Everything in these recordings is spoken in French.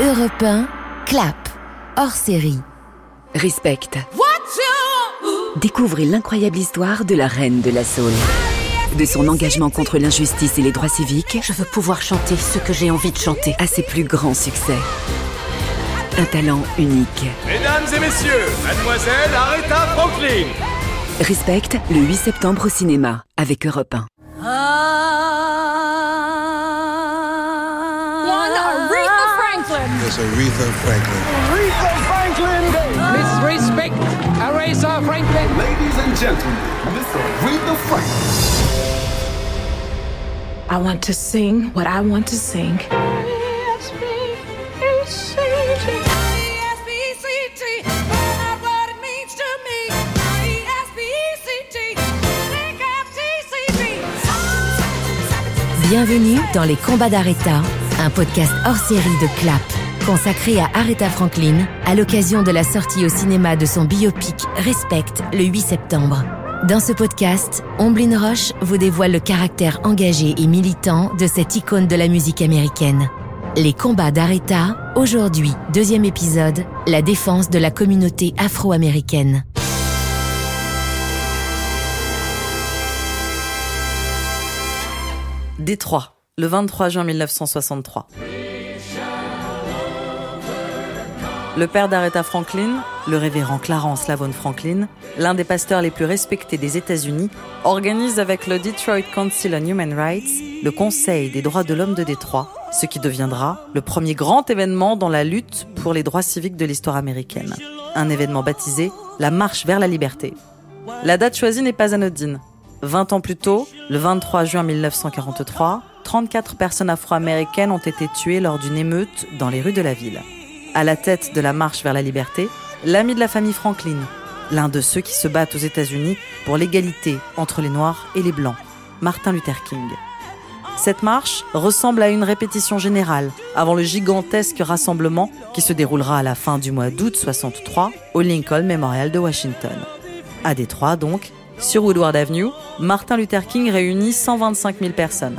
Europe 1, clap, hors série. Respect. Découvrez l'incroyable histoire de la reine de la Soul. De son engagement contre l'injustice et les droits civiques Je veux pouvoir chanter ce que j'ai envie de chanter. à ses plus grands succès. Un talent unique. Mesdames et messieurs, mademoiselle Aretha Franklin Respect, le 8 septembre au cinéma, avec Europe 1. Franklin. It's Aretha Franklin. Miss Respect, Aretha Franklin. Ladies and gentlemen, Miss Aretha Franklin. I want to sing what I want to sing. Bienvenue dans Les Combats d'Aretha, un podcast hors série de Clap, consacré à Aretha Franklin à l'occasion de la sortie au cinéma de son biopic Respect le 8 septembre. Dans ce podcast, Omblin Roche vous dévoile le caractère engagé et militant de cette icône de la musique américaine. Les combats d'Aretha, aujourd'hui, deuxième épisode, la défense de la communauté afro-américaine. Détroit, le 23 juin 1963. Le père d'Aretha Franklin, le révérend Clarence Lavon Franklin, l'un des pasteurs les plus respectés des États-Unis, organise avec le Detroit Council on Human Rights le Conseil des droits de l'homme de Détroit, ce qui deviendra le premier grand événement dans la lutte pour les droits civiques de l'histoire américaine. Un événement baptisé la Marche vers la liberté. La date choisie n'est pas anodine. 20 ans plus tôt, le 23 juin 1943, 34 personnes afro-américaines ont été tuées lors d'une émeute dans les rues de la ville. À la tête de la marche vers la liberté, l'ami de la famille Franklin, l'un de ceux qui se battent aux États-Unis pour l'égalité entre les Noirs et les Blancs, Martin Luther King. Cette marche ressemble à une répétition générale avant le gigantesque rassemblement qui se déroulera à la fin du mois d'août 63 au Lincoln Memorial de Washington. À Détroit donc, sur Woodward Avenue, Martin Luther King réunit 125 000 personnes.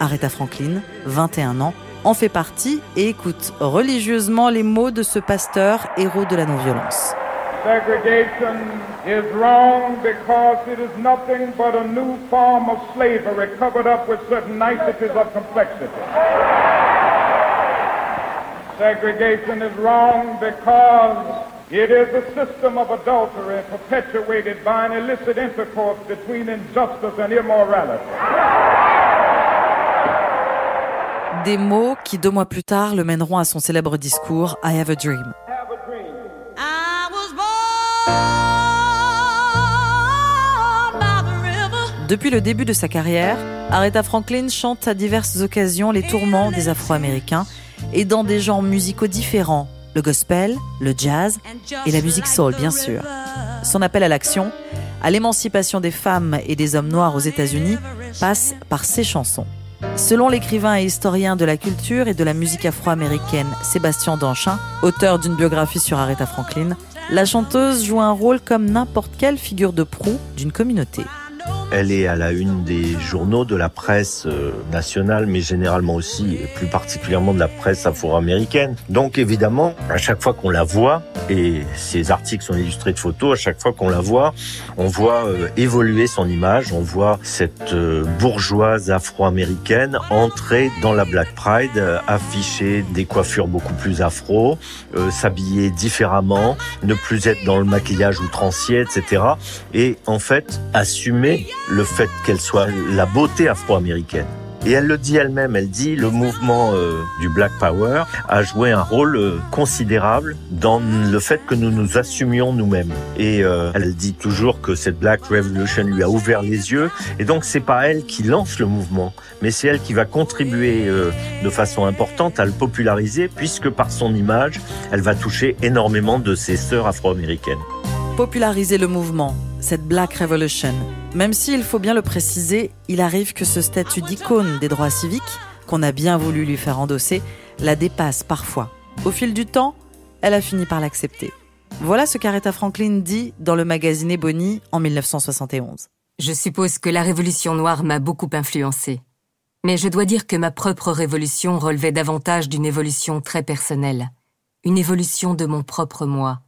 Aretha Franklin, 21 ans, en fait partie et écoute religieusement les mots de ce pasteur héros de la non-violence. Segregation is wrong because it is nothing but a new form of slavery covered up with certain niceties of complexity. Segregation is wrong because it is a system of adultery perpetuated by an illicit intercourse between injustice and immorality. Des mots qui, deux mois plus tard, le mèneront à son célèbre discours I Have a Dream. Depuis le début de sa carrière, Aretha Franklin chante à diverses occasions les tourments des Afro-Américains et dans des genres musicaux différents, le gospel, le jazz et la musique soul bien sûr. Son appel à l'action, à l'émancipation des femmes et des hommes noirs aux États-Unis, passe par ses chansons. Selon l'écrivain et historien de la culture et de la musique afro-américaine Sébastien Danchin, auteur d'une biographie sur Aretha Franklin, la chanteuse joue un rôle comme n'importe quelle figure de proue d'une communauté. Elle est à la une des journaux, de la presse euh, nationale, mais généralement aussi, et plus particulièrement de la presse afro-américaine. Donc évidemment, à chaque fois qu'on la voit, et ces articles sont illustrés de photos, à chaque fois qu'on la voit, on voit euh, évoluer son image, on voit cette euh, bourgeoise afro-américaine entrer dans la Black Pride, afficher des coiffures beaucoup plus afro, s'habiller différemment, ne plus être dans le maquillage outrancier, etc. Et en fait, assumer le fait qu'elle soit la beauté afro-américaine. Et elle le dit elle-même, elle dit le mouvement euh, du Black Power a joué un rôle euh, considérable dans le fait que nous nous assumions nous-mêmes. Et euh, elle dit toujours que cette Black Revolution lui a ouvert les yeux. Et donc c'est pas elle qui lance le mouvement, mais c'est elle qui va contribuer de façon importante à le populariser, puisque par son image, elle va toucher énormément de ses sœurs afro-américaines. Populariser le mouvement, cette Black Revolution. Même si, il faut bien le préciser, il arrive que ce statut d'icône des droits civiques, qu'on a bien voulu lui faire endosser, la dépasse parfois. Au fil du temps, elle a fini par l'accepter. Voilà ce qu'Aretha Franklin dit dans le magazine Ebony en 1971. Je suppose que la Révolution noire m'a beaucoup influencée. Mais je dois dire que ma propre révolution relevait davantage d'une évolution très personnelle, une évolution de mon propre moi.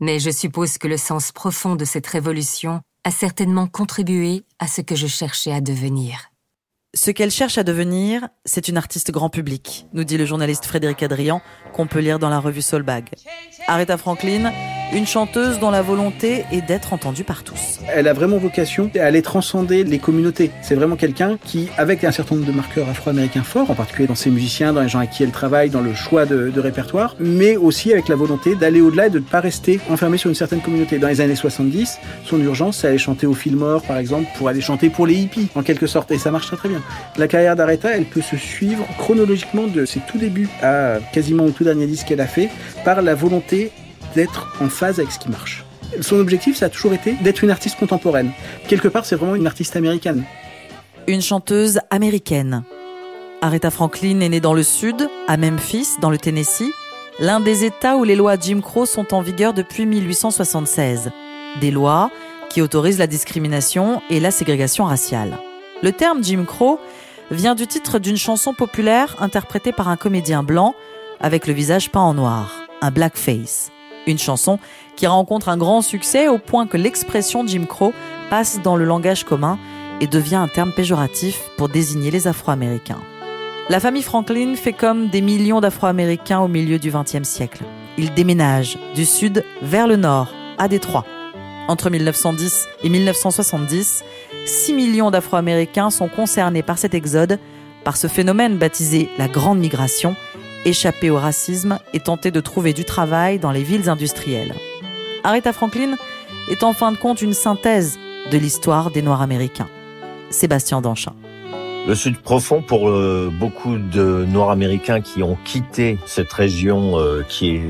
Mais je suppose que le sens profond de cette révolution a certainement contribué à ce que je cherchais à devenir. Ce qu'elle cherche à devenir, c'est une artiste grand public, nous dit le journaliste Frédéric Adrian, qu'on peut lire dans la revue Soulbag. Aretha Franklin, une chanteuse dont la volonté est d'être entendue par tous. Elle a vraiment vocation à aller transcender les communautés. C'est vraiment quelqu'un qui, avec un certain nombre de marqueurs afro-américains forts, en particulier dans ses musiciens, dans les gens avec qui elle travaille, dans le choix de, répertoire, mais aussi avec la volonté d'aller au-delà et de ne pas rester enfermé sur une certaine communauté. Dans les années 70, son urgence, c'est aller chanter au Fillmore, par exemple, pour aller chanter pour les hippies, en quelque sorte, et ça marche très très bien. La carrière d'Aretha, elle peut se suivre chronologiquement de ses tout débuts à quasiment au tout dernier disque qu'elle a fait, par la volonté d'être en phase avec ce qui marche. Son objectif, ça a toujours été d'être une artiste contemporaine. Quelque part, c'est vraiment une artiste américaine. Une chanteuse américaine. Aretha Franklin est née dans le sud, à Memphis, dans le Tennessee, l'un des États où les lois Jim Crow sont en vigueur depuis 1876. Des lois qui autorisent la discrimination et la ségrégation raciale. Le terme Jim Crow vient du titre d'une chanson populaire interprétée par un comédien blanc avec le visage peint en noir, un blackface. Une chanson qui rencontre un grand succès au point que l'expression Jim Crow passe dans le langage commun et devient un terme péjoratif pour désigner les Afro-Américains. La famille Franklin fait comme des millions d'Afro-Américains au milieu du XXe siècle. Ils déménagent du sud vers le nord, à Détroit. Entre 1910 et 1970, 6 millions d'Afro-Américains sont concernés par cet exode, par ce phénomène baptisé la Grande Migration, échapper au racisme et tenter de trouver du travail dans les villes industrielles. Aretha Franklin est en fin de compte une synthèse de l'histoire des Noirs américains. Sébastien Danchin. Le Sud profond pour euh, beaucoup de Noirs américains qui ont quitté cette région euh, qui est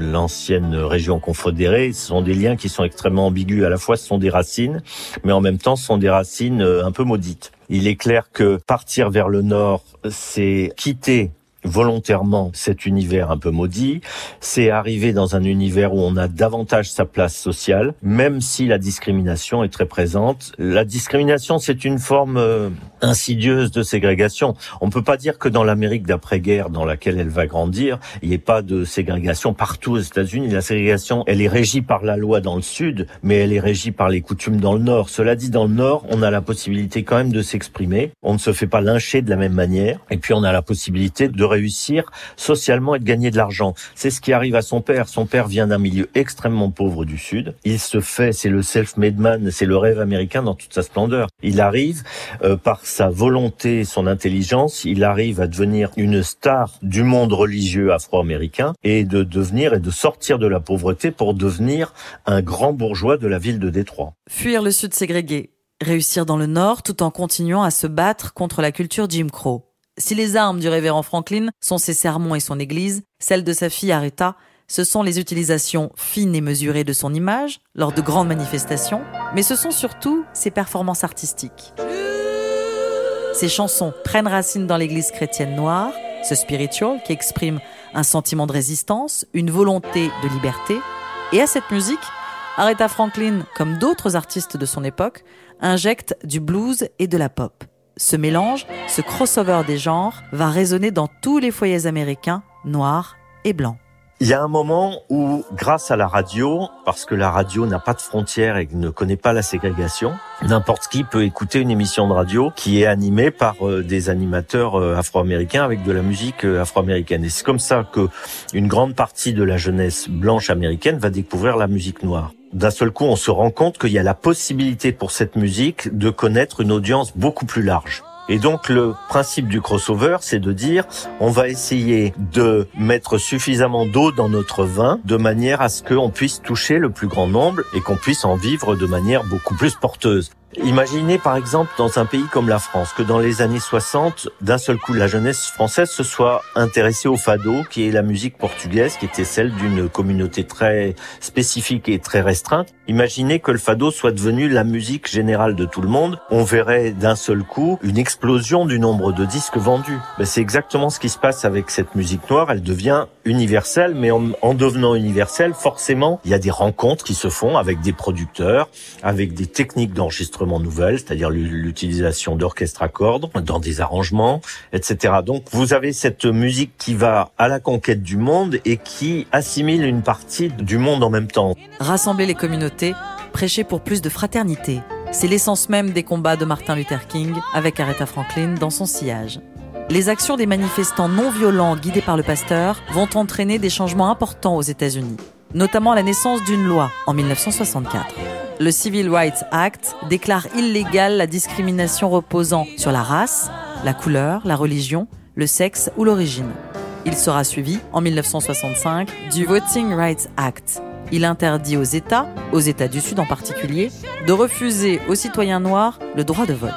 l'ancienne région confédérée, ce sont des liens qui sont extrêmement ambigus. À la fois, ce sont des racines, mais en même temps, ce sont des racines euh, un peu maudites. Il est clair que partir vers le nord, c'est quitter volontairement cet univers un peu maudit, c'est arriver dans un univers où on a davantage sa place sociale, même si la discrimination est très présente. La discrimination, c'est une forme euh, insidieuse de ségrégation. On peut pas dire que dans l'Amérique d'après-guerre, dans laquelle elle va grandir, il n'y ait pas de ségrégation partout aux États-Unis. La ségrégation, elle est régie par la loi dans le sud, mais elle est régie par les coutumes dans le nord. Cela dit, dans le nord, on a la possibilité quand même de s'exprimer. On ne se fait pas lyncher de la même manière. Et puis, on a la possibilité de réussir socialement et de gagner de l'argent. C'est ce qui arrive à son père. Son père vient d'un milieu extrêmement pauvre du Sud. Il se fait, c'est le self-made man, c'est le rêve américain dans toute sa splendeur. Il arrive euh, par sa volonté, son intelligence, il arrive à devenir une star du monde religieux afro-américain et de devenir et de sortir de la pauvreté pour devenir un grand bourgeois de la ville de Détroit. Fuir le Sud ségrégé, réussir dans le Nord tout en continuant à se battre contre la culture Jim Crow. Si les armes du révérend Franklin sont ses sermons et son église, celles de sa fille Aretha, ce sont les utilisations fines et mesurées de son image lors de grandes manifestations, mais ce sont surtout ses performances artistiques. Ses chansons prennent racine dans l'église chrétienne noire, ce spiritual qui exprime un sentiment de résistance, une volonté de liberté, et à cette musique, Aretha Franklin, comme d'autres artistes de son époque, injecte du blues et de la pop. Ce mélange, ce crossover des genres, va résonner dans tous les foyers américains, noirs et blancs. Il y a un moment où, grâce à la radio, parce que la radio n'a pas de frontières et ne connaît pas la ségrégation, n'importe qui peut écouter une émission de radio qui est animée par euh, des animateurs euh, afro-américains avec de la musique euh, afro-américaine. Et c'est comme ça que une grande partie de la jeunesse blanche américaine va découvrir la musique noire d'un seul coup, on se rend compte qu'il y a la possibilité pour cette musique de connaître une audience beaucoup plus large. Et donc le principe du crossover, c'est de dire on va essayer de mettre suffisamment d'eau dans notre vin de manière à ce qu'on puisse toucher le plus grand nombre et qu'on puisse en vivre de manière beaucoup plus porteuse. Imaginez par exemple dans un pays comme la France que dans les années 60, d'un seul coup la jeunesse française se soit intéressée au fado, qui est la musique portugaise, qui était celle d'une communauté très spécifique et très restreinte. Imaginez que le fado soit devenu la musique générale de tout le monde. On verrait d'un seul coup une explosion du nombre de disques vendus. Ben, c'est exactement ce qui se passe avec cette musique noire. Elle devient universelle, mais en, en, devenant universelle, forcément, il y a des rencontres qui se font avec des producteurs, avec des techniques d'enregistrement nouvelles, c'est-à-dire l'utilisation d'orchestre à cordes dans des arrangements, etc. Donc, vous avez cette musique qui va à la conquête du monde et qui assimile une partie du monde en même temps. Rassembler les communautés, prêcher pour plus de fraternité, c'est l'essence même des combats de Martin Luther King avec Aretha Franklin dans son sillage. Les actions des manifestants non violents guidés par le pasteur vont entraîner des changements importants aux États-Unis, notamment la naissance d'une loi en 1964. Le Civil Rights Act déclare illégale la discrimination reposant sur la race, la couleur, la religion, le sexe ou l'origine. Il sera suivi, en 1965, du Voting Rights Act. Il interdit aux États, aux États du Sud en particulier, de refuser aux citoyens noirs le droit de vote.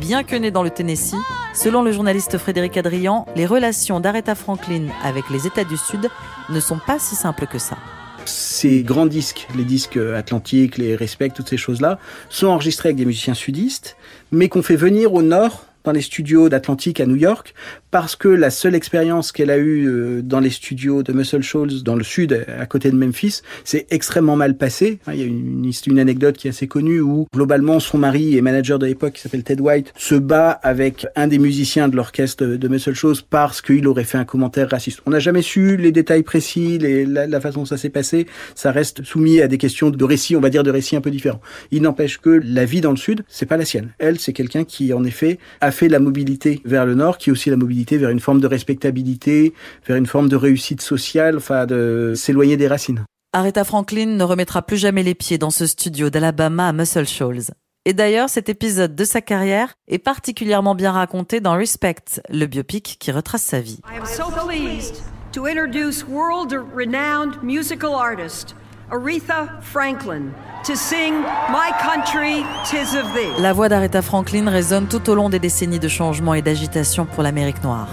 Bien que né dans le Tennessee, selon le journaliste Frédéric Adrian, les relations d'Aretha Franklin avec les États du Sud ne sont pas si simples que ça ces grands disques, les disques atlantiques, les Respect, toutes ces choses-là, sont enregistrés avec des musiciens sudistes, mais qu'on fait venir au nord dans les studios d'Atlantique à New York parce que la seule expérience qu'elle a eue euh, dans les studios de Muscle Shoals dans le sud, à côté de Memphis, c'est extrêmement mal passé. Il y a une, anecdote qui est assez connue où globalement son mari et manager de l'époque qui s'appelle Ted White se bat avec un des musiciens de l'orchestre de Muscle Shoals parce qu'il aurait fait un commentaire raciste. On n'a jamais su les détails précis, la, façon dont ça s'est passé. Ça reste soumis à des questions de récits, on va dire de récits un peu différents. Il n'empêche que la vie dans le sud, c'est pas la sienne. Elle, c'est quelqu'un qui en effet a fait la mobilité vers le nord, qui est aussi la mobilité vers une forme de respectabilité, vers une forme de réussite sociale, enfin de s'éloigner des racines. Aretha Franklin ne remettra plus jamais les pieds dans ce studio d'Alabama à Muscle Shoals. Et d'ailleurs, cet épisode de sa carrière est particulièrement bien raconté dans Respect, le biopic qui retrace sa vie. I am so pleased to introduce world-renowned musical artist Aretha Franklin to sing My Country, Tis of Thee. La voix d'Aretha Franklin résonne tout au long des décennies de changement et d'agitation pour l'Amérique noire.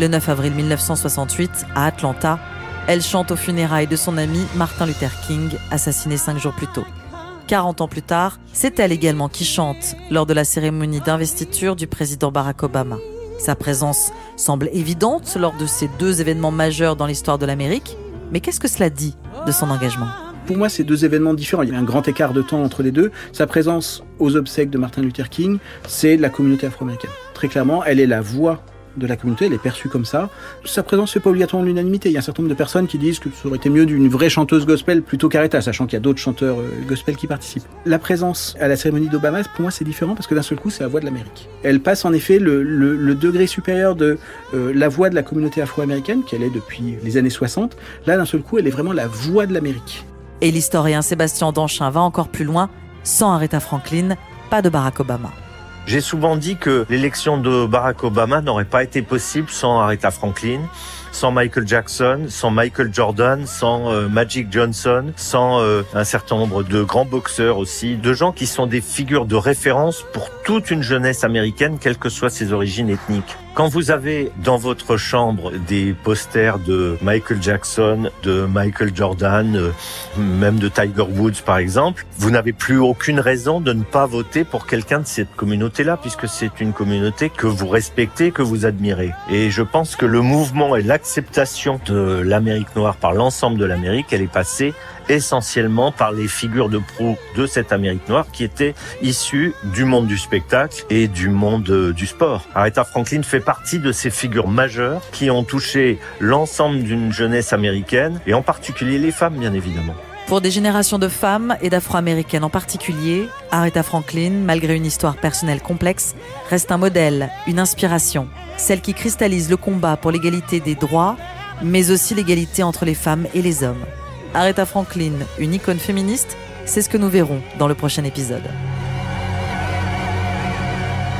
Le 9 avril 1968, à Atlanta, elle chante aux funérailles de son ami Martin Luther King, assassiné cinq jours plus tôt. 40 ans plus tard, c'est elle également qui chante lors de la cérémonie d'investiture du président Barack Obama. Sa présence semble évidente lors de ces deux événements majeurs dans l'histoire de l'Amérique, mais qu'est-ce que cela dit de son engagement? Pour moi, c'est deux événements différents. Il y a un grand écart de temps entre les deux. Sa présence aux obsèques de Martin Luther King, c'est la communauté afro-américaine. Très clairement, elle est la voix de la communauté, elle est perçue comme ça. Sa présence fait pas obligatoirement l'unanimité. Il y a un certain nombre de personnes qui disent que ça aurait été mieux d'une vraie chanteuse gospel plutôt qu'Aretha, sachant qu'il y a d'autres chanteurs euh, gospel qui participent. La présence à la cérémonie d'Obama, pour moi, c'est différent parce que d'un seul coup, c'est la voix de l'Amérique. Elle passe en effet le, degré supérieur de euh, la voix de la communauté afro-américaine, qu'elle est depuis les années 60. Là, d'un seul coup, elle est vraiment la voix de l'Amérique. Et l'historien Sébastien Danchin va encore plus loin. Sans Aretha Franklin, pas de Barack Obama. J'ai souvent dit que l'élection de Barack Obama n'aurait pas été possible sans Aretha Franklin, sans Michael Jackson, sans Michael Jordan, sans euh, Magic Johnson, sans euh, un certain nombre de grands boxeurs aussi, de gens qui sont des figures de référence pour toute une jeunesse américaine, quelles que soient ses origines ethniques. Quand vous avez dans votre chambre des posters de Michael Jackson, de Michael Jordan, euh, même de Tiger Woods par exemple, vous n'avez plus aucune raison de ne pas voter pour quelqu'un de cette communauté-là, puisque c'est une communauté que vous respectez, que vous admirez. Et je pense que le mouvement et l'acceptation de l'Amérique noire par l'ensemble de l'Amérique, elle est passée essentiellement par les figures de proue de cette Amérique noire qui étaient issues du monde du spectacle et du monde du sport. Aretha Franklin fait partie de ces figures majeures qui ont touché l'ensemble d'une jeunesse américaine et en particulier les femmes bien évidemment. Pour des générations de femmes et d'afro-américaines en particulier, Aretha Franklin, malgré une histoire personnelle complexe, reste un modèle, une inspiration, celle qui cristallise le combat pour l'égalité des droits, mais aussi l'égalité entre les femmes et les hommes. Aretha Franklin, une icône féministe, c'est ce que nous verrons dans le prochain épisode.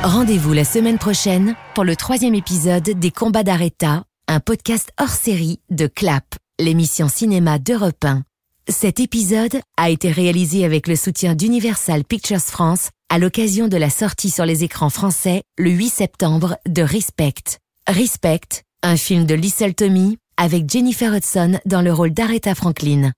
Rendez-vous la semaine prochaine pour le troisième épisode des Combats d'Aretha, un podcast hors série de CLAP, l'émission cinéma d'Europe 1. Cet épisode a été réalisé avec le soutien d'Universal Pictures France à l'occasion de la sortie sur les écrans français le 8 septembre de Respect. Respect, un film de Lissel Tommy avec Jennifer Hudson dans le rôle d'Aretha Franklin.